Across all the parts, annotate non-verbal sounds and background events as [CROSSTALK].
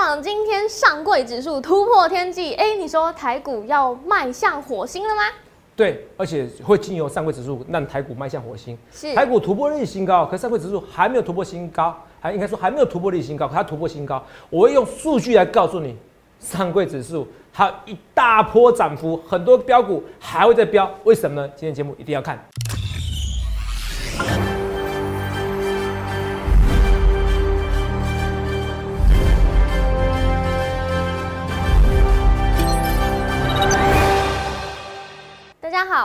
长，今天上柜指数突破天际，哎，你说台股要迈向火星了吗？对，而且会经由上柜指数让台股迈向火星。是台股突破历史新高，可上柜指数还没有突破新高，还应该说还没有突破历史新高，可它突破新高。我会用数据来告诉你，上柜指数还有一大波涨幅，很多标股还会再飙，为什么呢？今天节目一定要看。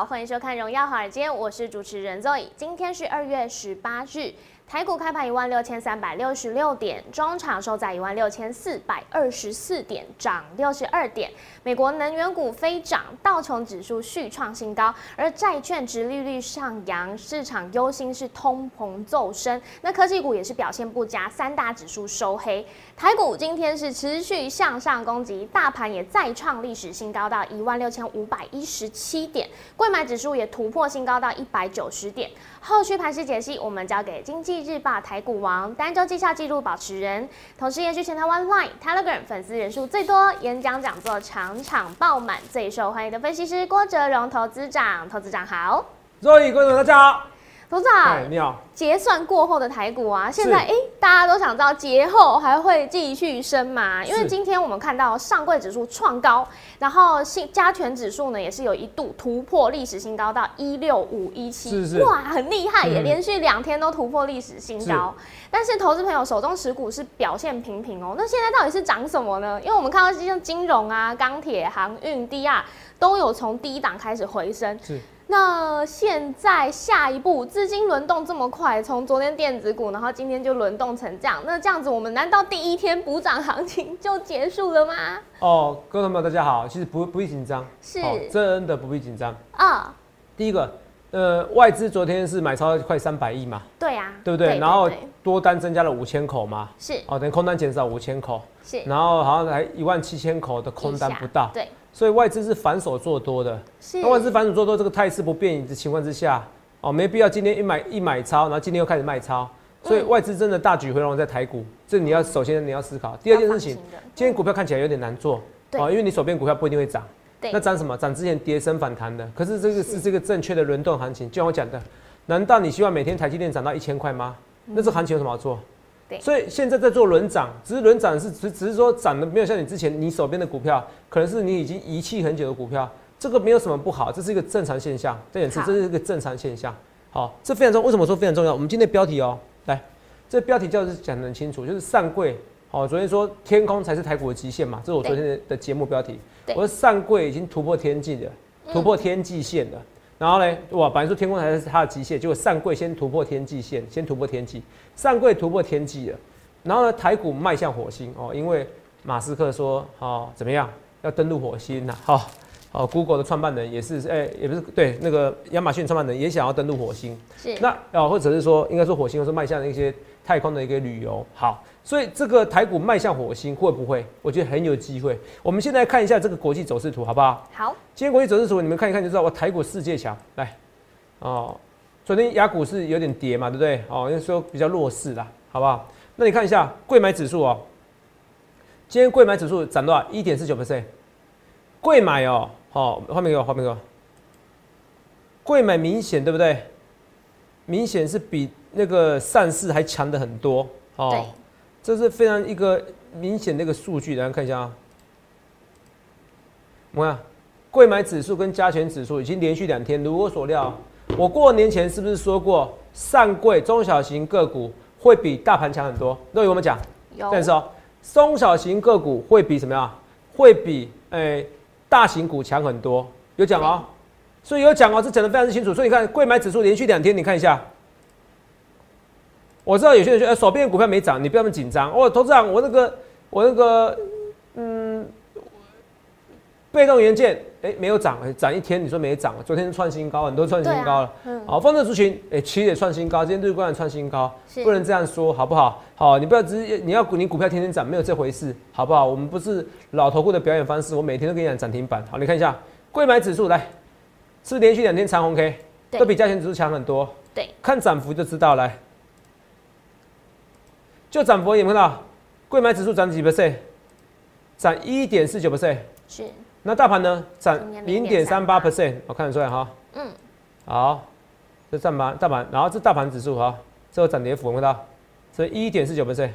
好，欢迎收看《荣耀华尔街》，我是主持人 Zoe。今天是二月十八日，台股开盘一万六千三百六十六点，中场收在一万六千四百二十四点，涨六十二点。美国能源股飞涨，道琼指数续创新高，而债券值利率上扬，市场忧心是通膨骤升。那科技股也是表现不佳，三大指数收黑。台股今天是持续向上攻击，大盘也再创历史新高到一万六千五百一十七点，贵买指数也突破新高到一百九十点。后续盘势解析，我们交给经济日报台股王、单周绩效记录保持人，同时也是全台湾 Line、Telegram 粉丝人数最多、演讲讲座场场爆满、最受欢迎的分析师郭哲荣投资长。投资长好，各位观众大家好，投资长。哎，你好。结算过后的台股啊，现在哎、诶大家都想知道节后还会继续升吗？因为今天我们看到上柜指数创高，然后新加权指数呢也是有一度突破历史新高到一六五一七，是是哇，很厉害耶，嗯连续两天都突破历史新高。但是投资朋友手中持股是表现平平哦，那现在到底是涨什么呢？因为我们看到像金融啊、钢铁、航运、DR 都有从低档开始回升，是那现在下一步资金轮动这么快，从昨天电子股，然后今天就轮动成这样，那这样子我们难道第一天补涨行情就结束了吗？哦，各位朋友大家好，其实不不必紧张，是。哦真的不必紧张。啊，第一个，呃，外资昨天是买超快三百亿嘛，对啊，对不对？然后多单增加了五千口嘛，是。哦，等于空单减少五千口，是。然后好像还一万七千口的空单不到，对，所以外资是反手做多的。是那外资反手做多这个态势不变的情况之下，哦，没必要今天一买一买超，然后今天又开始卖超，所以嗯外资真的大举回笼在台股，这你要首先你要思考。第二件事情今天股票看起来有点难做，对哦，因为你手边股票不一定会涨。那涨什么？涨之前跌升反弹的，可是这个是这个正确的轮动行情。就像我讲的，难道你希望每天台积电涨到一千块吗？那这行情有什么好做？对所以现在在做轮涨，只是轮涨是只只是说涨的没有像你之前你手边的股票，可能是你已经遗弃很久的股票，这个没有什么不好，这是一个正常现象。这也是这是一个正常现象。好，这非常重要。为什么说非常重要？我们今天的标题哦，来，这标题就是讲得很清楚，就是上柜。哦，昨天说天空才是台股的极限嘛，这是我昨天的的节目标题。我说上柜已经突破天际了，突破天际线了。然后呢，哇，本来说天空才是它的极限，结果上柜先突破天际线，先突破天际，上柜突破天际了。然后呢，台股迈向火星哦，因为马斯克说哦怎么样要登陆火星呐、好、哦，Google 的创办人也是，哎、也不是对那个亚马逊创办人也想要登陆火星。是那哦，或者是说，应该说火星，是迈向一些太空的一个旅游。好，所以这个台股迈向火星会不会？我觉得很有机会。我们现在看一下这个国际走势图，好不好？好，今天国际走势图你们看一看就知道，我台股世界强。来，哦，昨天雅股是有点跌嘛，对不对？哦，因为说比较弱势啦，好不好？那你看一下贵买指数哦，今天贵买指数涨多少？一点四九 percent。贵买哦，好、画面给我，画面给我。贵买明显对不对？明显是比那个上市还强的很多哦。对，这是非常一个明显的一个数据，大家看一下啊。我们看贵买指数跟加权指数已经连续两天，如我所料，我过年前是不是说过上柜中小型个股会比大盘强很多？那有我们讲，有但是哦，中小型个股会比什么呀？会比诶、大型股强很多，有讲哦。所以有讲哦，这讲的非常之清楚。所以你看，贵买指数连续两天，你看一下。我知道有些人说，哎、手边的股票没涨，你不要那么紧张。哦，投资长，我那个我那个嗯，被动元件哎、没有涨，哎涨一天你说没涨，昨天创新高，很多创新高了。嗯，好，方正族群，哎、其实也创新高，今天日冠也创新高，是不能这样说，好不好？好，你不要直接你要股你股票天天涨，没有这回事，好不好？我们不是老头顾的表演方式，我每天都跟你讲涨停板。好，你看一下贵买指数，来，是不是连续两天长红 K，对都比价钱指数强很多。对，看涨幅就知道，来，就涨幅有没有看到？贵买指数涨几 percent？涨一点四九 percent，是那大盘呢涨零点三八0.38 percent，我看得出来哈。嗯，好，这大盘大盘，然后这大盘指数哈，这个涨跌幅，有没有看到？这一点四九 percent，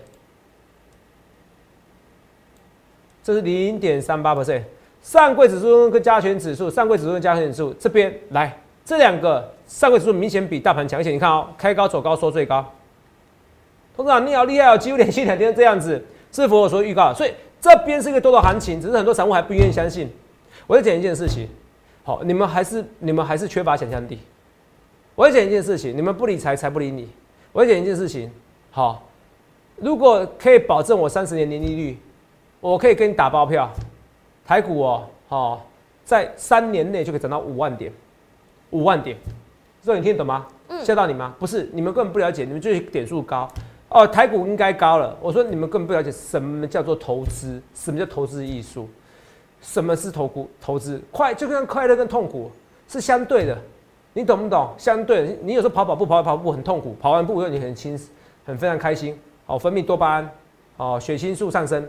这是零点三八 percent。上柜指数跟加权指数，上柜指数跟加权指数这边来，这两个上柜指数明显比大盘强一些。你看哦，开高走高收最高。董事长，你好厉害哦，几乎连续两天这样子，是否我所预告？所以这边是一个多头行情，只是很多散户还不愿意相信。我要讲一件事情，好，你们还是你们还是缺乏想象力。我要讲一件事情，你们不理财，财不理你。我要讲一件事情，好，如果可以保证我三十年年利率，我可以跟你打包票，台股哦，好，在三年内就可以涨到五万点，五万点，这你听得懂吗？嗯吓到你吗？不是，你们根本不了解，你们就是点数高哦，台股应该高了。我说你们根本不了解什么叫做投资，什么叫投资艺术，什么是投股投资？快就跟快乐跟痛苦是相对的，你懂不懂？相对，你有时候跑跑步跑跑步很痛苦，跑完步以后你很轻很非常开心，哦，分泌多巴胺，哦，血清素上升，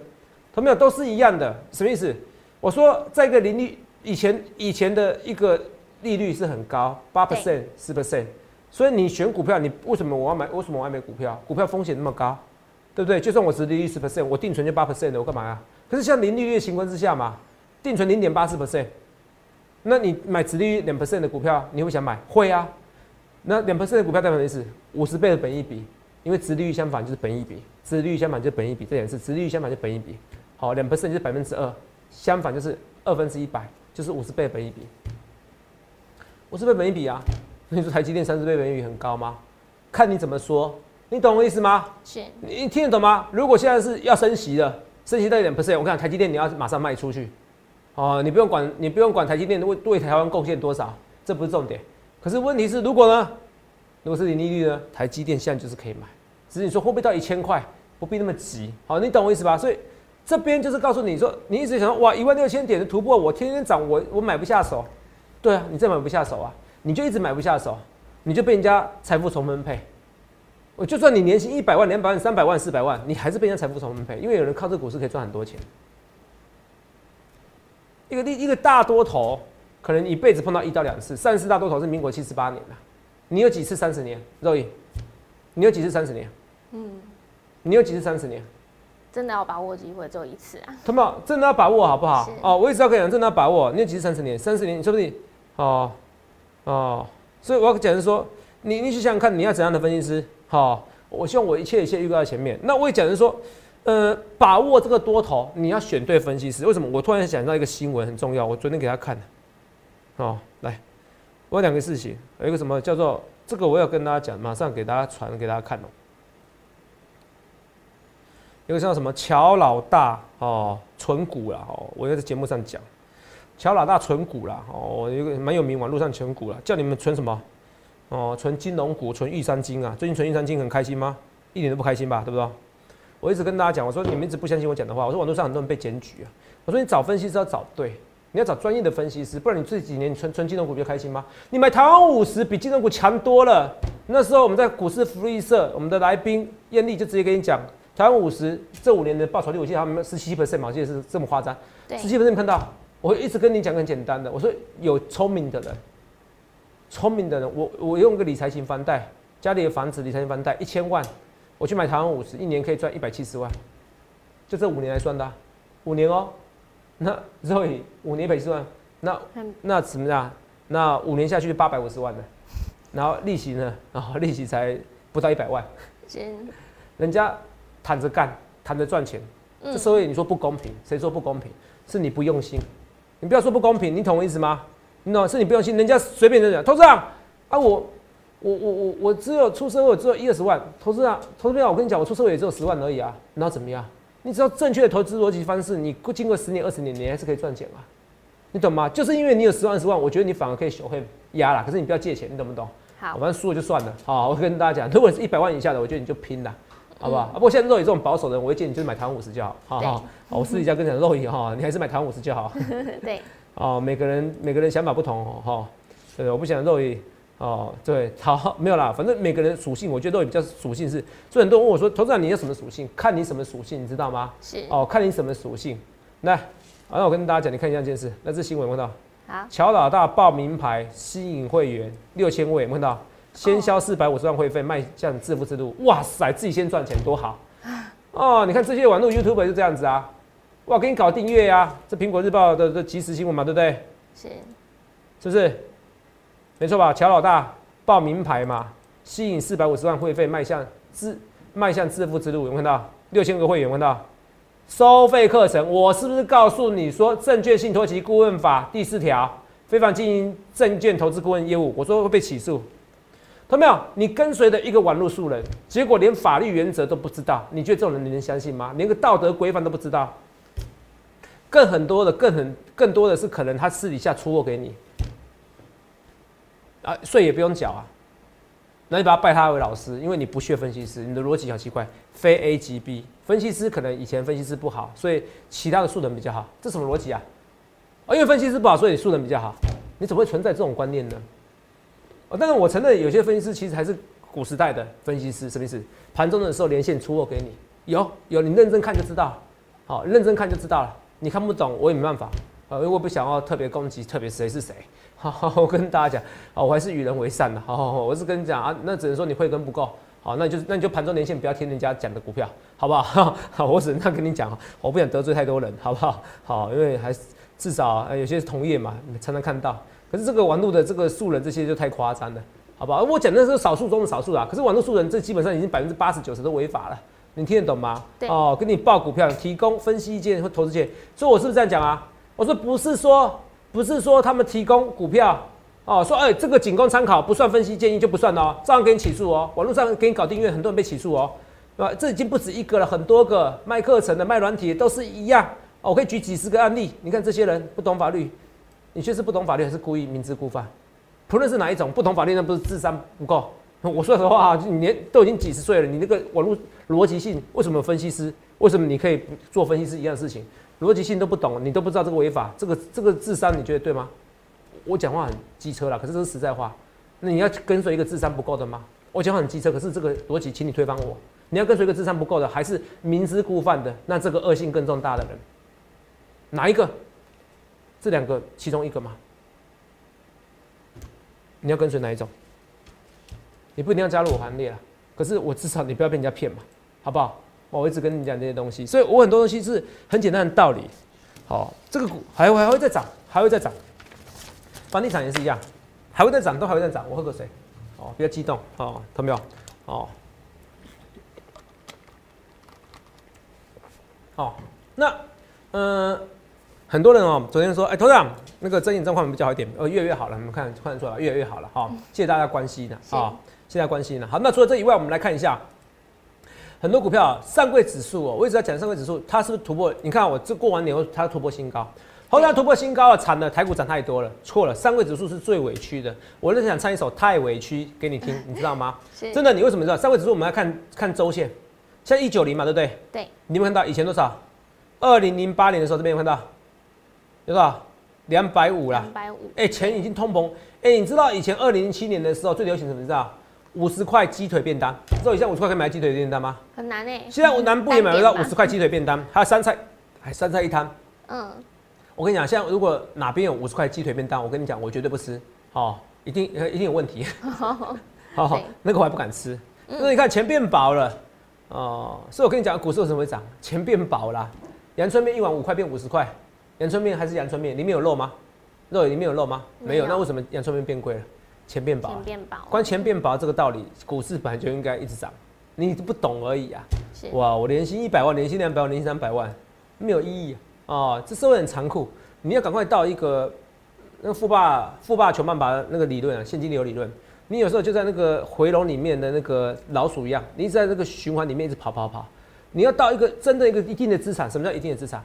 同没有都是一样的，什么意思？我说在一个利率以前以前的一个利率是很高，八 percent 十 percent，所以你选股票，你为什么我要买？为什么我要买股票？股票风险那么高，对不对？就算我值利率十 percent，我定存就八 percent 的，我干嘛呀？可是像零利率的情况之下嘛，定存零点八四 percent，那你买值利率两 percent 的股票，你会想买？会啊。那两 percent 的股票代表什么意思？五十倍的本益比，因为直利率相反就是本益比，直利率相反就是本益比，这也是直利率相反就是本益比。好，两 percent 就是百分之二，相反就是二分之一百，就是五十倍的本益比。五十倍本益比啊，你说台积电三十倍本益比很高吗？看你怎么说，你懂我意思吗？是你听得懂吗？如果现在是要升息的，升息到一点 percent，我看台积电你要马上卖出去，哦，你不用管，你不用管台积电为为台湾贡献多少，这不是重点。可是问题是，如果呢，如果是零利率呢，台积电现在就是可以买，只是你说会不会到一千块，不必那么急。好，你懂我意思吧？所以这边就是告诉你说，你一直想说哇一万六千点的突破，我天天涨，我我买不下手。对啊，你真买不下手啊，你就一直买不下手，你就被人家财富重分配。我就算你年薪一百万、两百万、三百万、四百万，你还是被人家财富重分配，因为有人靠这个股市可以赚很多钱。一个一个大多头，可能一辈子碰到一到两次，三十大多头是民国七十八年的，你有几次三十年？肉毅，你有几次三十年？嗯，你有几次三十年？真的要把握机会，只有一次啊。他们真的要把握好不好？哦，我一直要跟你讲，真的要把握。你有几次三十年？三十年，你说不定哦哦，所以我要讲的说，你你去想想看，你要怎样的分析师？好、我希望我一切一切预告在前面。那我也讲的说，呃，把握这个多头，你要选对分析师。为什么？我突然想到一个新闻很重要，我昨天给他看的。哦，来，我有两个事情，有一个什么叫做这个，我要跟大家讲，马上给大家传给大家看哦。有个叫什么乔老大哦，存股啦哦，我在节目上讲，乔老大存股啦哦，一个蛮有名，网络上存股啦，叫你们存什么？哦，存金融股，存玉山金啊。最近存玉山金很开心吗？一点都不开心吧，对不对？我一直跟大家讲，我说你们一直不相信我讲的话，我说网络上很多人被检举啊。我说你找分析师要找对，你要找专业的分析师，不然你这几年你存存金融股比较开心吗？你买台湾五十比金融股强多了。那时候我们在股市福利社，我们的来宾艳丽就直接跟你讲，台湾五十这五年的报酬率，我记得他们十七 percent 嘛，我记得是这么夸张。十七 percent 看到，我一直跟你讲很简单的，我说有聪明的人，聪明的人，我我用个理财型房贷，家里的房子理财型房贷一千万，我去买台湾五十，一年可以赚一百七十万，就这五年来算的啊、五年哦、那 Zoe 五年一百七十万，那那怎么样？那五年下去八百五十万的，然后利息呢？然后利息才不到一百万，真人家躺着干，躺着赚钱。这嗯社会你说不公平，谁说不公平？是你不用心。你不要说不公平，你懂我意思吗？你懂？是你不用心，人家随便就讲，投资啊啊，我我我我我只有出社会只有一二十万，投资啊，投资长，我跟你讲，我出社会也只有十万而已啊，然后怎么样？你只要正确的投资逻辑方式，你经过十年二十年，你还是可以赚钱啊，你懂吗？就是因为你有十万二十万，我觉得你反而可以学会压啦，可是你不要借钱，你懂不懂？好反正输了就算了。好，我跟大家讲，如果是一百万以下的，我觉得你就拼了。好不好？啊，不过现在肉野这种保守的人，我会建议你就是买台湾五十就好。好好，我私底下跟你讲，肉野哈，你还是买台湾五十就好。[LAUGHS] 对，[LAUGHS] 哦，每个人每个人想法不同哦，哈，对，我不想肉野哦，对，好，没有啦，反正每个人属性，我觉得肉野比较属性是，所以很多人问我说，投资长你有什么属性？看你什么属性，你知道吗？是哦，看你什么属性。来，好，那我跟大家讲，你看一下这件事，那这新闻有没有看到？好，乔老大报名牌吸引会员六千位，有没有看到？先销四百五十万会费，迈向致富之路。哇塞，自己先赚钱多好哦！你看这些网络 YouTube 就这样子啊，哇，给你搞订阅呀，这苹果日报的的即时新闻嘛，对不对？是，是不是？没错吧？乔老大报名牌嘛，吸引四百五十万会费，迈向致迈向致富之路，有没有看到？六千个会员，有没有看到？收费课程，我是不是告诉你说证券信托及顾问法第四条，非法经营证券投资顾问业务，我说会被起诉。看到没有？你跟随的一个网络素人，结果连法律原则都不知道，你觉得这种人你能相信吗？连个道德规范都不知道，更很多的，更很更多的是可能他私底下出货给你，啊，税也不用缴啊，那你把他拜他为老师，因为你不屑分析师，你的逻辑好奇怪，非 A 即 B，分析师可能以前分析师不好，所以其他的素人比较好，这什么逻辑啊？哦，因为分析师不好，所以你素人比较好，你怎么会存在这种观念呢？哦，但是我承认有些分析师其实还是古时代的分析师，什么意思？盘中的时候连线出货给你，有有，你认真看就知道，好，认真看就知道了。你看不懂我也没办法，呃，因为我不想要特别攻击，特别谁是谁。好，[LAUGHS] 我跟大家讲，啊，我还是与人为善的。好，我是跟你讲啊，那只能说你慧根不够。好，那就那你就盘中连线，不要听人家讲的股票，好不好？[LAUGHS] 好，我只能这样跟你讲，我不想得罪太多人，好不好？好，因为还是至少有些同业嘛，才能看到。可是这个网络的这个素人这些就太夸张了，好不好？我讲的是少数中的少数啊。可是网络素人这基本上已经百分之八十九十都违法了，你听得懂吗？对。哦，给你报股票，提供分析意见或投资建议，所以我是不是这样讲啊？我说不是说不是说他们提供股票哦，说哎这个仅供参考，不算分析建议就不算哦，照样给你起诉哦。网络上给你搞订阅，很多人被起诉哦，对吧？这已经不止一个了，很多个卖课程的、卖软体都是一样。哦，我可以举几十个案例，你看这些人不懂法律。你确实不懂法律，还是故意明知故犯？不论是哪一种，不懂法律那不是智商不够？我说实话啊，你年都已经几十岁了，你那个网络逻辑性，为什么分析师？为什么你可以做分析师一样的事情？逻辑性都不懂，你都不知道这个违法，这个这个智商你觉得对吗？我讲话很机车了，可是这是实在话。那你要跟随一个智商不够的吗？我讲话很机车，可是这个逻辑，请你推翻我。你要跟随一个智商不够的，还是明知故犯的？那这个恶性更重大的人，哪一个？这两个其中一个吗？你要跟随哪一种？你不一定要加入我行列了，可是我至少你不要被人家骗嘛，好不好？我一直跟你讲这些东西，所以我很多东西是很简单的道理。好，这个股还会还会再涨，还会再涨。房地产也是一样，还会再涨，都还会再涨。我喝个水。哦，比较激动哦，看到没有？哦，好，那嗯。很多人哦，昨天说，哎，头长，那个真眼状况比较好一点，呃，越来越好了，你们看看得出来，越来越好了，哈，谢谢大家关心的，啊，谢谢大家关心的。好，那除了这以外，我们来看一下，很多股票上柜指数哦，我一直在讲上柜指数，它是不是突破？你看我这过完年后，它突破新高，后来突破新高了，惨了，台股涨太多了，错了，上柜指数是最委屈的。我是想唱一首《太委屈》给你听，[LAUGHS] 你知道吗？真的，你为什么知道？上柜指数我们要看看周线，像一九零嘛，对不对？对。你有看到以前多少？二零零八年的时候，这边有看到。多少？两百五啦。两百五。哎，钱已经通膨。哎，你知道以前二零零七年的时候最流行什么？知道？五十块鸡腿便当。知道以前五十块可以买鸡腿便当吗？很难哎。现在我南部也买得到五十块鸡腿便当，还有三菜，还三菜一汤。嗯。我跟你讲，现在如果哪边有五十块鸡腿便当，我跟你讲，我绝对不吃。哦，一定一定有问题。[LAUGHS] 好好，那个我还不敢吃。那你看钱变薄了。哦，所以我跟你讲，股市为什么会涨？钱变薄了。阳春面一碗五块变五十块。阳春面还是阳春面，里面有肉吗？肉里面有肉吗？没有。那为什么阳春面变贵了？钱变薄。钱变薄。关钱变薄这个道理，股市本来就应该一直涨，你不懂而已啊。哇，我年薪一百万，年薪两百万，年薪三百万，没有意义啊！哦这社会很残酷，你要赶快到一个那个富爸富爸穷爸爸那个理论啊，现金流理论。你有时候就在那个回笼里面的那个老鼠一样，你一直在那个循环里面一直跑跑跑。你要到一个真的一个一定的资产，什么叫一定的资产？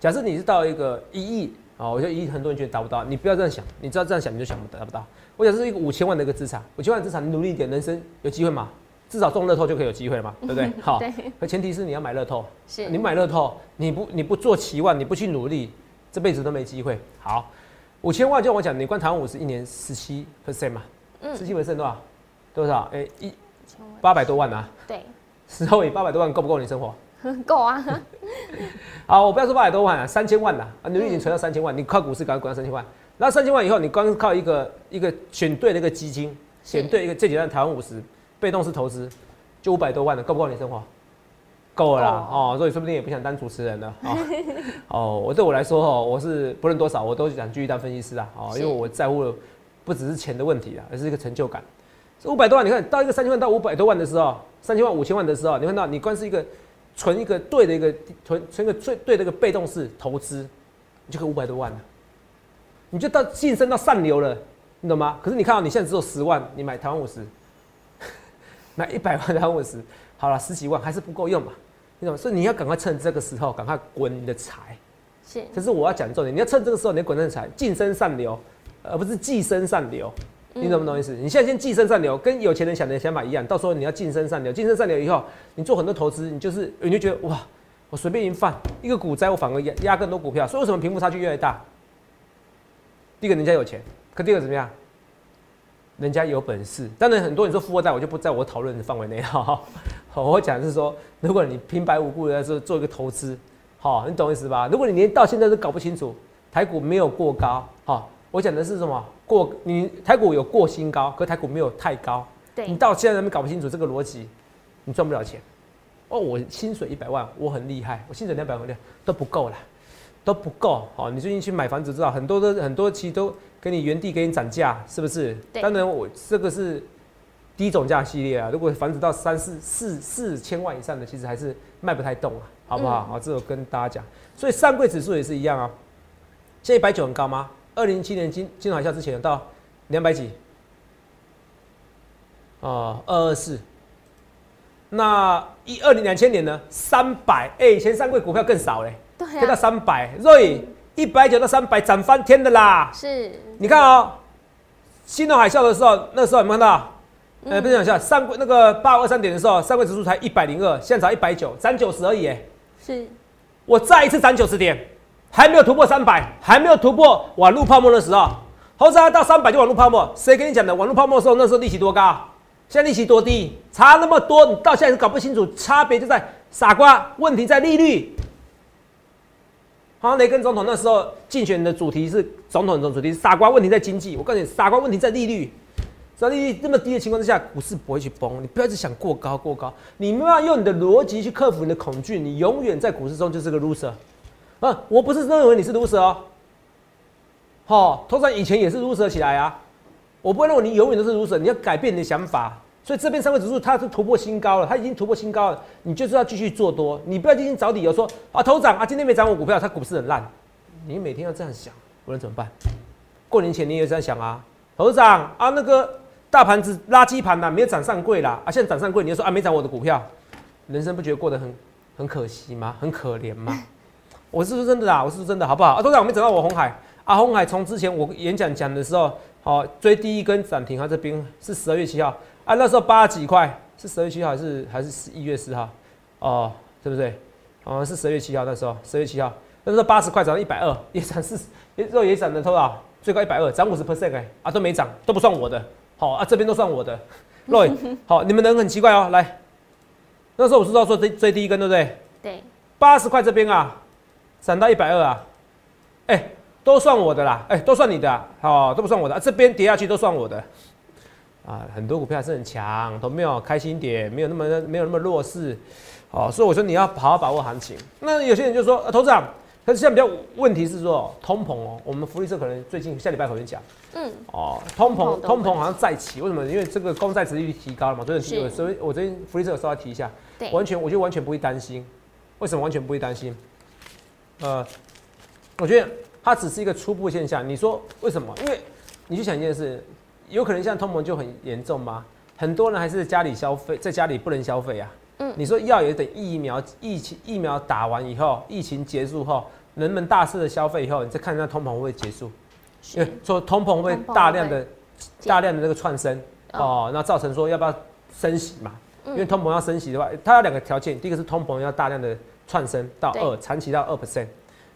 假设你是到一个一亿啊，我觉得一亿很多人觉得达不到，你不要这样想，你知道这样想你就想不达不到。我假设是一个五千万的一个资产，五千万资产，你努力一点，人生有机会嘛？至少中乐透就可以有机会嘛，对不对？[LAUGHS] 好，可前提是你要买乐透，是你买乐透，你不你不做期望，你不去努力，这辈子都没机会。好，五千万就我讲，你关台湾五十一年十七 percent 嘛，十七 percent 多少？多少？哎，一八百多万啊。对，[LAUGHS] 时候以八百多万够不够你生活？[LAUGHS] 够啊。好，我不要说八百多万啊，三千万啦，啊，你已经存到三千万，你靠股市赶快滚到三千万，然后三千万以后，你光靠一个一个选对的一个基金，选对一个最简单的台湾五十，被动式投资，就五百多万了，够不够你生活？够了啦，哦，所以说不定也不想当主持人了，哦，[LAUGHS] 哦，我对我来说哦，我是不论多少，我都想继续当分析师啊，哦，因为我在乎的不只是钱的问题啊，而是一个成就感。这五百多万，你看到一个三千万到五百多万的时候，三千万五千万的时候，你看到你光是一个存一个对的一个存存一个最对的一个被动式投资，你就可以五百多万了，你就到晋升到上流了，你懂吗？可是你看到你现在只有十万，你买台湾五十，[LAUGHS] 买一百万台湾五十，好了十几万还是不够用嘛，你懂吗？所以你要赶快趁这个时候赶快滚你的财，是，这是我要讲的重点，你要趁这个时候你要滚你的财，晋升上流，而不是寄生上流。你懂不懂意思？你现在先寄生上流，跟有钱人想的想法一样。到时候你要晋升上流，晋升上流以后，你做很多投资，你就是你就觉得哇，我随便一放一个股灾，我反而压压更多股票。所以为什么贫富差距越来越大？第一个人家有钱，可第二个怎么样？人家有本事。当然很多人说富二代，我就不在我讨论的范围内哈。好，我讲的是说，如果你平白无故的做做一个投资，好，你懂意思吧？如果你连到现在都搞不清楚，台股没有过高，好，我讲的是什么？过你台股有过新高，可台股没有太高。对，你到现在都搞不清楚这个逻辑，你赚不了钱。哦，我薪水一百万，我很厉害，我薪水两百万都不够了，都不够。好，你最近去买房子知道，很多的很多其实都给你原地给你涨价，是不是？当然我这个是低总价系列啊。如果房子到三四四四千万以上的，其实还是卖不太动啊，好不好？好，这我跟大家讲。所以上柜指数也是一样啊。现在一百九很高吗？二零零七年金金融海啸之前到两百几，哦，二二四。那一二零两千年呢？三百，哎，以前三柜股票更少嘞，对，到三百。瑞一百九到三百涨翻天的啦。是，你看哦，金融海啸的时候，那时候有没有看到？呃，不是讲一下，上柜那个八二三点的时候，上柜指数才一百零二，现在才一百九，涨九十而已。哎，是，我再一次涨九十点。还没有突破三百，还没有突破网络泡沫的时候，后来到三百就网络泡沫。谁跟你讲的？网络泡沫的时候，那时候利息多高？现在利息多低？差那么多，你到现在是搞不清楚差别就在傻瓜。问题在利率。好雷根总统那时候竞选的主题是总统的主题，傻瓜问题在经济。我告诉你，傻瓜问题在利率。在利率这么低的情况之下，股市不会去崩。你不要一直想过高过高，你没有用你的逻辑去克服你的恐惧，你永远在股市中就是个 loser。啊，我不是认为你是如此哦。好，通常以前也是如此起来啊。我不会认为你永远都是如此，你要改变你的想法。所以这边三位指数它是突破新高了，它已经突破新高了，你就是要继续做多，你不要进行找理由说啊，头涨啊，今天没涨我股票，它股市很烂。你每天要这样想，不能怎么办？过年前你也这样想啊，头涨啊，那个大盘子垃圾盘呐，没有涨上柜啦，啊，现在涨上柜，你就说啊，没涨我的股票，人生不觉得过得很很可惜吗？很可怜吗？我是说真的啦，我是说真的，好不好？啊，都在我没找到我红海啊，红海从之前我演讲讲的时候，好追第一根涨停，它这边是十二月七号啊，那时候八几块，是十二月七号还是还是十一月四号？哦，对不对？哦，是十二月七号那时候，十二月七号那时候八十块涨到一百二，也涨四，也之后也涨了多少？最高一百二，涨五十 percent 哎，啊都没涨，都不算我的，好啊，这边都算我的。[LAUGHS] Roy，好，你们人很奇怪哦，来，那时候我知道说追追第一根，对不对？对，八十块这边啊。涨到一百二啊，哎，都算我的啦，哎，都算你的，好，都不算我的，这边跌下去都算我的，啊，很多股票还是很强，都没有开心点，没有那么没有那么弱势，哦，所以我说你要好好把握行情。那有些人就说，投资长，可是现在比较问题是说通膨哦，我们福利社可能最近下礼拜可能讲，嗯，哦，通膨通膨好像再起，为什么？因为这个公债值率提高了嘛，所以所以我最近福利社稍微提一下，对，完全我就完全不会担心，为什么完全不会担心？呃，我觉得它只是一个初步现象。你说为什么？因为你去想一件事，有可能像通膨就很严重吗？很多人还是家里消费，在家里不能消费啊。嗯。你说要有等疫苗疫情疫苗打完以后，疫情结束后，人们大肆的消费以后，你再看那通膨会不会结束？因为说通膨会大量的大量的那个窜升哦，那造成说要不要升息嘛？因为通膨要升息的话，它有两个条件，第一个是通膨要大量的。窜升到二，长期到二 percent，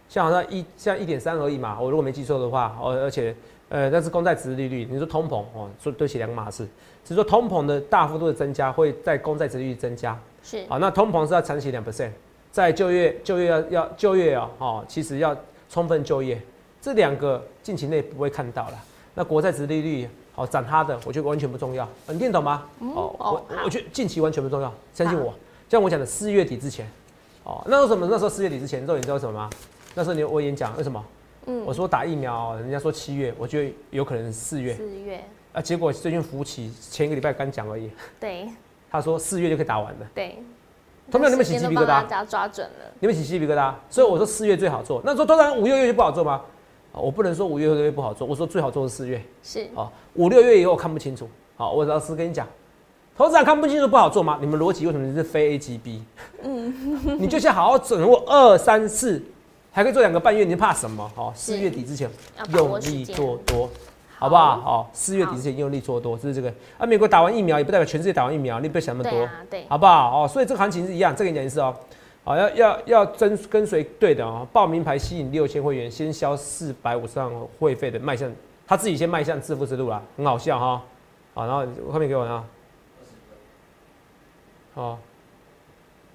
像好像一像一点三而已嘛，我如果没记错的话，哦，而且呃，那是公债值利率，你说通膨哦，说对起两个码事，只是说通膨的大幅度的增加会在公债值利率增加，是，好，那通膨是要长期两 percent，在就业就业要要就业啊，哦，其实要充分就业，这两个近期内不会看到了。那国债值利率好涨它的，我觉得完全不重要，你听懂吗？哦，我我觉得近期完全不重要，相信我。像我讲的四月底之前，哦，那为什么那时候四月底之前，你知道你知道什么吗？那时候你我演讲为什么？嗯，我说打疫苗，人家说七月，我觉得有可能四月。四月。啊，结果最近福奇前一个礼拜刚讲而已。对。他说四月就可以打完了。对。同样你们起鸡皮疙瘩？抓准了。你们起鸡皮疙瘩？所以我说四月最好做。那说当然五六月就不好做吗？我不能说五月六月不好做，我说最好做是四月。是。哦，五六月以后看不清楚。好，我老实跟你讲，投资人看不清楚不好做吗？你们逻辑为什么是非 A 即 B？嗯。你就先好好掌握二三四。还可以做两个半月，你怕什么？哦，四月底之前用力做多，好不好？好，四月底之前用力做多，就是这个。啊，美国打完疫苗也不代表全世界打完疫苗，你不要想那么多，对，好不好？哦，所以这个行情是一样，这个讲一次哦，好，要要要跟跟随对的哦，报名牌吸引六千会员，先交四百五十万会费的迈向他自己先迈向致富之路啦，很好笑哈。好，然后后面给我啊，好，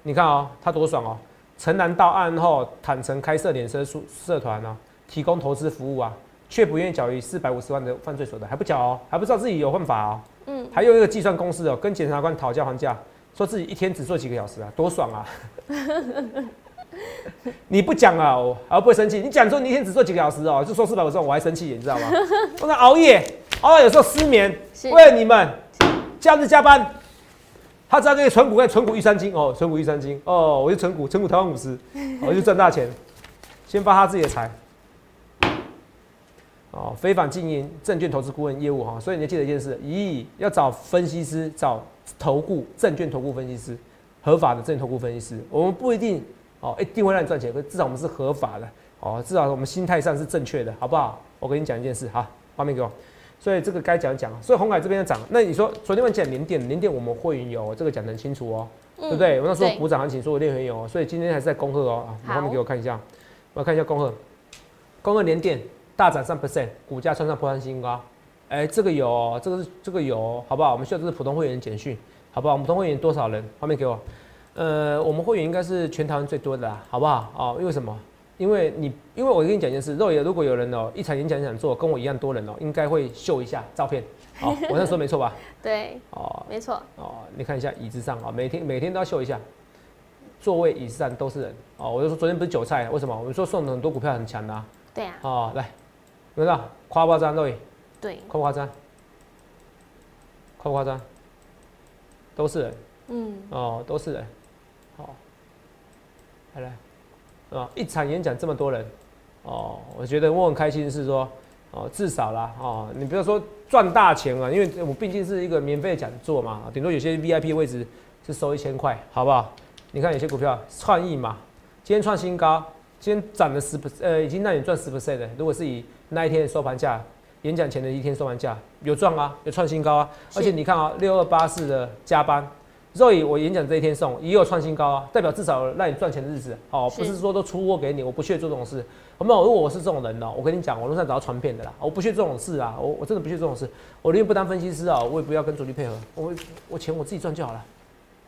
你看哦，他多爽哦。城南到案后，坦诚开设脸社社社团呢，提供投资服务啊，却不愿意缴于四百五十万的犯罪所得，还不缴哦，还不知道自己有犯法哦。嗯，还用一个计算公式哦，跟检察官讨价还价，说自己一天只做几个小时啊，多爽啊！[LAUGHS] 你不讲啊，我而不会生气。你讲说你一天只做几个小时哦，就说四百五十万，我还生气，你知道吗？我在熬夜，熬夜有时候失眠，为了你们，假日加班。他只要可以存股，可以存股一三金哦，存股一三金哦，我就存股，存股台湾五十，我就赚大钱，先发他自己的财。哦，非法经营证券投资顾问业务哈，所以你要记得一件事：咦，要找分析师，找投顾证券投顾分析师，合法的证券投顾分析师。我们不一定哦，一定会让你赚钱，可至少我们是合法的哦，至少我们心态上是正确的，好不好？我跟你讲一件事哈，画面给我。所以这个该讲讲，所以红海这边涨，那你说昨天晚讲零点零点我们会员有这个讲得很清楚哦，对不对？我那时候补涨行情说我练会员有，所以今天还是在恭贺哦，你后面给我看一下，我看一下恭贺，恭贺连电大涨三 percent，股价穿上破新高，哎，这个有，这个是这个有，好不好？我们需要这是普通会员简讯，好不好？普通会员多少人？画面给我，呃，我们会员应该是全台湾最多的啦，好不好？哦，因为什么？因为你，因为我跟你讲一件事，肉爷如果有人哦，一场演讲想做，跟我一样多人哦，应该会秀一下照片。好，[LAUGHS] 我那说没错吧？对，哦，没错。哦，你看一下椅子上啊，每天每天都要秀一下，座位椅子上都是人。哦，我就说昨天不是韭菜，为什么？我们说送的很多股票很强的。对啊。哦，来，有没有夸不夸张？肉爷。对。夸不夸张？夸不夸张？都是人。嗯。哦，都是人。好，来来。啊，一场演讲这么多人，哦，我觉得我很开心，是说，哦，至少啦，哦，你不要说赚大钱啊，因为我毕竟是一个免费的讲座嘛，顶多有些 VIP 位置是收一千块，好不好？你看有些股票创意嘛，今天创新高，今天涨了十，呃，已经让你赚十 percent 的，如果是以那一天的收盘价，演讲前的一天收盘价有赚啊，有创新高啊，而且你看啊，六二八四的加班。肉以我演讲这一天送也有创新高啊，代表至少让你赚钱的日子哦，不是说都出货给你，我不屑做这种事。没有，如果我是这种人呢，我跟你讲，网络上找到传片的啦，我不屑这种事啊，我我真的不屑这种事，我宁愿不当分析师啊，我也不要跟主力配合，我我钱我自己赚就好了。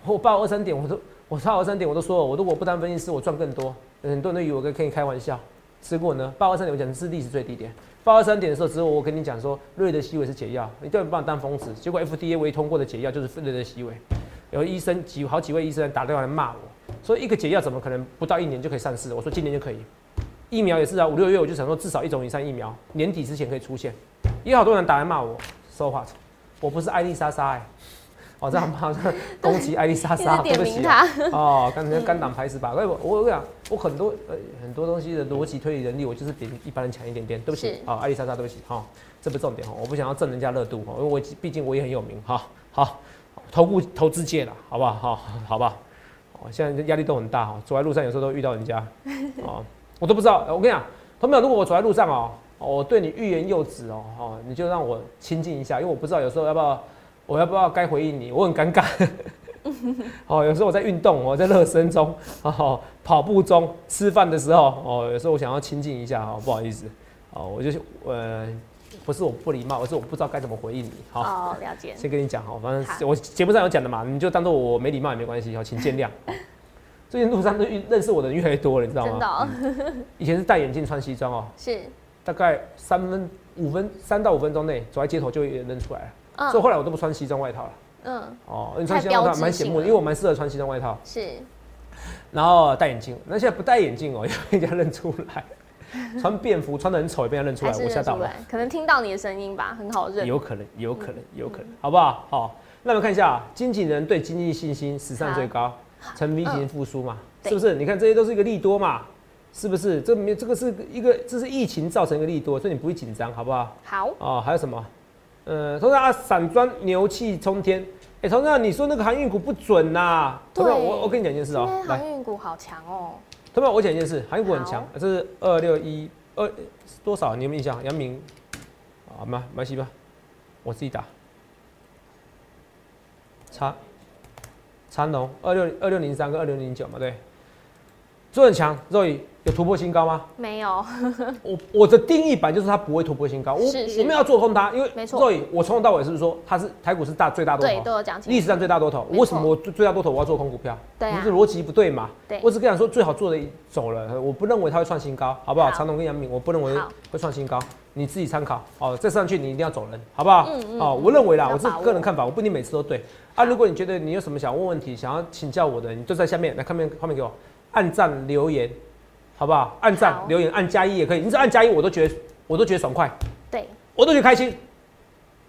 我报二三点，我都我报二三点，我都说了，我如果不当分析师，我赚更多。很多人都以为我跟你开玩笑，结果呢，报二三点我讲的是历史最低点。报二三点的时候，只有我跟你讲说瑞德西韦是解药，你根本不能当疯子。结果 FDA 未通过的解药就是瑞德西韦。有医生几好几位医生打电话来骂我，说一个解药怎么可能不到一年就可以上市？我说今年就可以，疫苗也是啊，五六月我就想说至少一种以上疫苗年底之前可以出现。也有好多人打来骂我，so what？我不是艾丽莎莎哎，哦这样 [LAUGHS] 好像攻击艾丽莎莎，对不起哦，刚才肝胆排石吧？[LAUGHS] 我我跟你讲，我很多呃很多东西的逻辑推理能力，我就是比一般人强一点点，对不起啊，艾丽莎莎，对不起哈，这不重点哈，我不想要挣人家热度哈，因为我毕竟我也很有名哈，好。投顾投资界了，好不好？好，好吧。哦，现在压力都很大哈，走在路上有时候都遇到人家，[LAUGHS] 哦，我都不知道。我跟你讲，同没有？如果我走在路上哦，我对你欲言又止哦，哦，你就让我亲近一下，因为我不知道有时候要不要，我要不要该回应你，我很尴尬。[LAUGHS] 哦，有时候我在运动，我在热身中，哦，跑步中，吃饭的时候，哦，有时候我想要亲近一下，哦，不好意思，哦，我就呃。不是我不礼貌，而是我不知道该怎么回应你。好，哦，了解。先跟你讲哈，反正我节目上有讲的嘛，你就当做我没礼貌也没关系，好，请见谅。[LAUGHS] 最近路上都遇认识我的人越来越多了，你知道真的以前是戴眼镜穿西装哦，是，大概三分五分三到五分钟内走在街头就会有人认出来了，所以嗯后来我都不穿西装外套了。嗯，哦，你穿西装外套蛮显目的，因为我蛮适合穿西装外套，是，然后戴眼镜。那现在不戴眼镜哦，也被人家认出来。[LAUGHS] 穿便服穿的很丑，也被他认出来，我吓到了。可能听到你的声音吧，很好认。有可能，有可能，有可能，好不好？好，那我们看一下啊经纪人对经济信心史上最高，成 V 型复苏嘛，对是不是？你看这些都是一个利多嘛，是不是？这没这个是一个，这是疫情造成一个利多，所以你不会紧张，好不好？好，哦，还有什么？呃，同样啊，散装牛气冲天。哎、同样你说那个航运股不准呐、对我我跟你讲一件事哦、航运股好强哦。同样我讲一件事，航运股很强好，这是二六一二多少？你有没有印象？杨明啊，没没关系吧，我自己打。长长龙二六二六零三跟二六零九嘛，对，做很强，肉宇有突破新高吗？没有，[LAUGHS] 我我的定义版就是它不会突破新高，我是是我们要做空它，因为没错所以我从头到尾是不是说它是台股是大最大多对，头，都有讲。历史上最大多头，为什么我最最大多头我要做空股票？对啊你这逻辑不对嘛？对我只跟你讲说最好做的走了，我不认为它会创新高，好不好？好长隆跟杨明，我不认为好会创新高，你自己参考哦。再上去你一定要走人，好不好？嗯嗯哦，嗯我认为啦，我是个人看法，我不一定每次都对啊。如果你觉得你有什么想问问题，想要请教我的，你就在下面来看面画面给我按赞留言，好不好？按赞留言按加一也可以，你只要按加一我都觉得我都觉得爽快。对，我都觉得开心。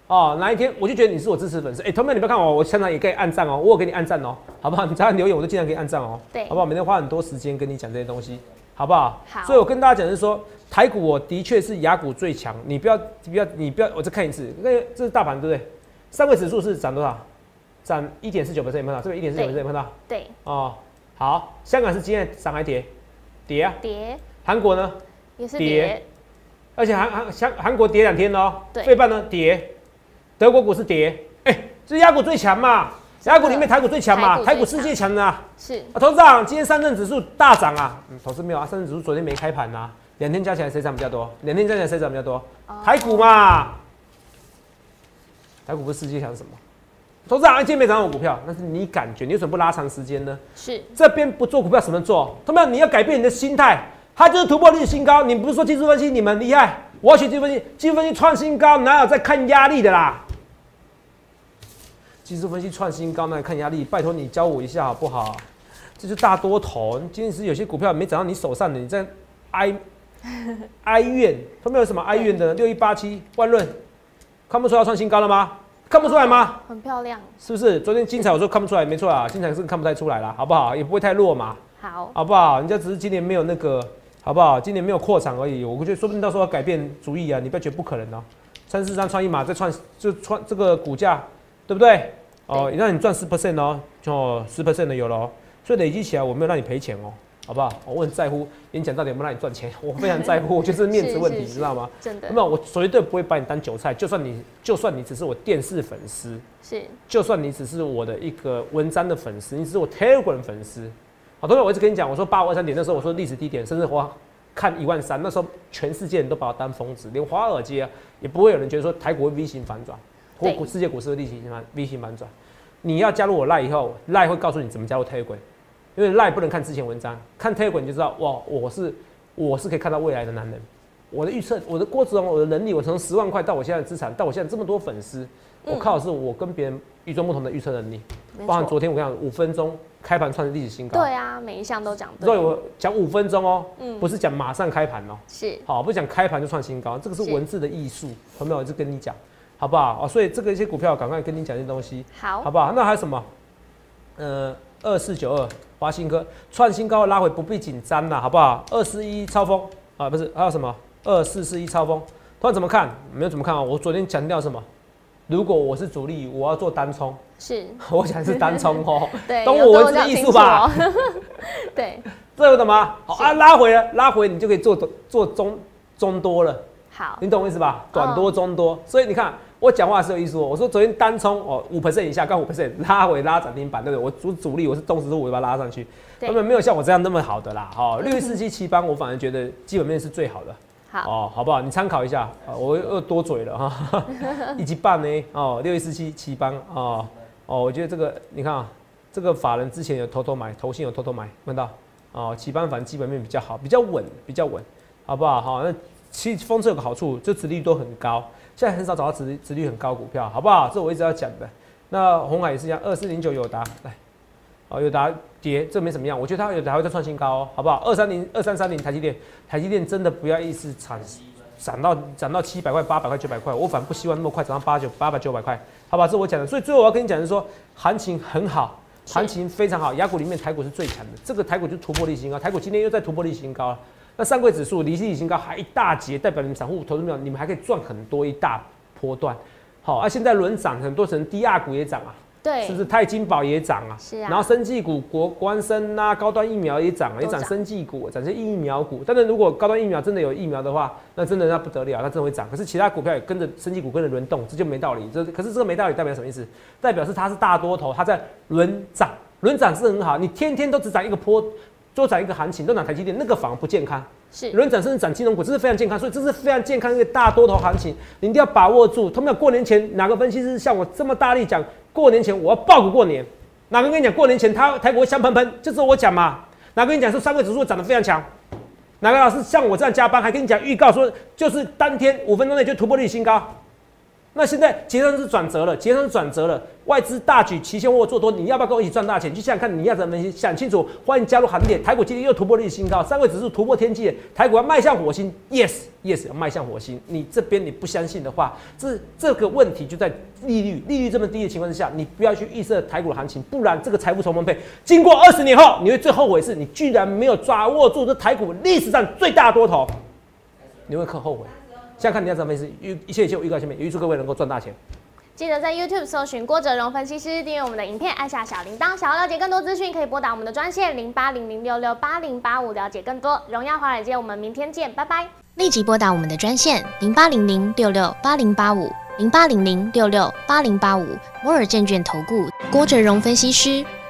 哦，哪一天我就觉得你是我支持粉丝，哎、同学们你不要看我，我现场也可以按赞哦，我有给你按赞哦，好不好？你只要留言，我都尽量给你按赞哦，对好不好？每天花很多时间跟你讲这些东西，好不好？好所以我跟大家讲是说，台股我的确是雅股最强，你不要，不要，你不要，我再看一次，那这是大盘对不对？上个指数是涨多少？涨一点四九 percent，有没有看到？这个一点四九 percent 有没有看到？对，哦，好，香港是今天涨还跌？跌啊！跌。韩国呢？也是跌。跌，而且韩韩香韩国跌两天了哦，对。费半呢？跌，德国股市跌，哎、这是亚股最强嘛，亚股里面台股最强嘛，台股世界强的啊。是。啊，董事长，今天上证指数大涨啊，嗯，投资没有啊，上证指数昨天没开盘呐、两天加起来谁涨比较多？两天加起来谁涨比较多？哦。台股嘛，台股不是世界强是什么？董事长，今天没涨到我股票，那是你感觉，你为什么不拉长时间呢？是，这边不做股票什么做？同样你要改变你的心态，它就是突破历史新高。你不是说技术分析你们厉害，我要学技术分析，技术分析创新高，哪有在看压力的啦？技术分析创新高，哪有看压力？拜托你教我一下好不好？这是大多头，今天是有些股票没涨到你手上的，你在哀哀怨，他们有什么哀怨的？六一八七万润，看不出要创新高了吗？看不出来吗？很漂亮。是不是？昨天精彩我说看不出来，没错啊，精彩是看不太出来了，好不好？也不会太弱嘛，好，好不好？人家只是今年没有那个，好不好？今年没有扩产而已，我觉得说不定到时候要改变主意啊，你不要觉得不可能哦、三四三创一码再创就创这个股价，对不对？哦，让你赚十 percent 哦，就十 percent 的有了哦，所以累积起来我没有让你赔钱哦，好不好？我很在乎演讲到底有没有让你赚钱，我非常在乎，我觉得这是面子问题，你知道吗？真的那么我绝对不会把你当韭菜，就算你就算你只是我电视粉丝，是就算你只是我的一个文章的粉丝，你只是我 Telegram 粉丝，好，同学，我一直跟你讲，我说八五二三点，那时候我说历史低点，甚至我看一万三，那时候全世界人都把我当疯子，连华尔街啊也不会有人觉得说台股会 V 型反转，或股世界股市会 V 型反 V 型反转。你要加入我赖以后，赖会告诉你怎么加入 Telegram，因为赖不能看之前文章，看 Telegram 你就知道，哇，我是我是可以看到未来的男人。我的预测，我的郭子龙，我的能力，我从十万块到我现在的资产，到我现在这么多粉丝，我嗯靠的是我跟别人与众不同的预测能力。包含。昨天我跟你讲，五分钟开盘创历史新高。对啊，每一项都讲所以对。我讲五分钟哦，嗯不是讲马上开盘哦，是好，不是讲开盘就创新高，这个是是文字的艺术，有没有？我就跟你讲，好不好？哦，所以这个一些股票，赶快跟你讲一些东西，好好，不好？那还有什么？呃，二四九二华新科创新高拉回不必紧张啦，好不好？二四一超风啊，不是还有什么？二四四一超风，突然怎么看？没有怎么看啊？我昨天强调什么？如果我是主力，我要做单冲，是，[LAUGHS] 我想是单冲哦。[LAUGHS] 对，懂我文字的艺术吧哦？[LAUGHS] 对，这有懂吗？好啊，拉回了，拉回你就可以做做中中多了，好，你懂我意思吧？短嗯多中多，所以你看我讲话是有意思哦。我说昨天单冲哦五 percent 以下，刚五 percent 拉回拉涨停板，对不对？我主主力我是动词，我就把它拉上去，对根本没有像我这样那么好的啦。哦，六四七七班我反而觉得基本面是最好的。好，哦，好不好？你参考一下，啊，我又多嘴了哈，[LAUGHS] 一级半呢，哦，六一四七七班哦，哦，我觉得这个你看啊，这个法人之前有偷偷买，投信有偷偷买，看到哦，七班反正基本面比较好，比较稳，比较稳，好不好？好，那其实风车有个好处，就殖利率都很高，现在很少找到殖殖率很高股票，好不好？这我一直要讲的。那红海也是一样，二四零九友达来，哦，友达跌，这没什么样，我觉得它友达会再创新高哦，好不好？二三零二三三零台积电，台积电真的不要一时产涨到涨到七百块、八百块、九百块，我反而不希望那么快涨到八九八百九百块，好吧？这是我讲的，所以最后我要跟你讲的是说，行情很好，行情非常好，雅股里面台股是最强的，这个台股就突破历史新高，台股今天又在突破历史新高了。那上柜指数离历史新高还一大截，代表你们散户投资没有，你们还可以赚很多一大波段。好，啊，现在轮涨，很多成低压股也涨啊，对，是不是？钛金宝也涨啊，是啊。然后生技股国关生啊，高端疫苗也涨，也涨生技股，涨些疫苗股。但是如果高端疫苗真的有疫苗的话，那真的那不得了，那真的会涨。可是其他股票也跟着生技股跟着轮动，这就没道理。这可是这个没道理代表什么意思？代表是它是大多头，它在轮涨，轮涨是很好。你天天都只涨一个坡，多涨一个行情，都涨台积电，那个反而不健康。是轮涨甚至涨金融股，这是非常健康，所以这是非常健康一个大多头行情，你一定要把握住。他们要过年前哪个分析师像我这么大力讲，过年前我要爆股过年？哪个跟你讲过年前他台股会香喷喷？就是我讲嘛。哪个跟你讲说三个指数涨得非常强？哪个老师像我这样加班还跟你讲预告说，就是当天五分钟内就突破历史新高？那现在结算是转折了，结算是转折了。外资大举期现货做多，你要不要跟我一起赚大钱？就想想看你要怎么分析，想清楚。欢迎加入行列。台股今天又突破历史新高，三位指数突破天际，台股要迈向火星。Yes Yes，要迈向火星。你这边你不相信的话，这这个问题就在利率，利率这么低的情况之下，你不要去预设台股的行情，不然这个财富重分配，经过二十年后，你会最后悔是，你居然没有抓握住这台股历史上最大多头，你会可后悔。现在看你要怎么分析，预一切一切我预告前面，预祝各位能够赚大钱。记得在 YouTube 搜寻郭哲荣分析师，订阅我们的影片，按下小铃铛。想要了解更多资讯，可以拨打我们的专线零八零零六六八零八五，了解更多。荣耀华尔街，我们明天见，拜拜。立即拨打我们的专线零八零零六六八零八五零八零零六六八零八五摩尔证券投顾郭哲荣分析师。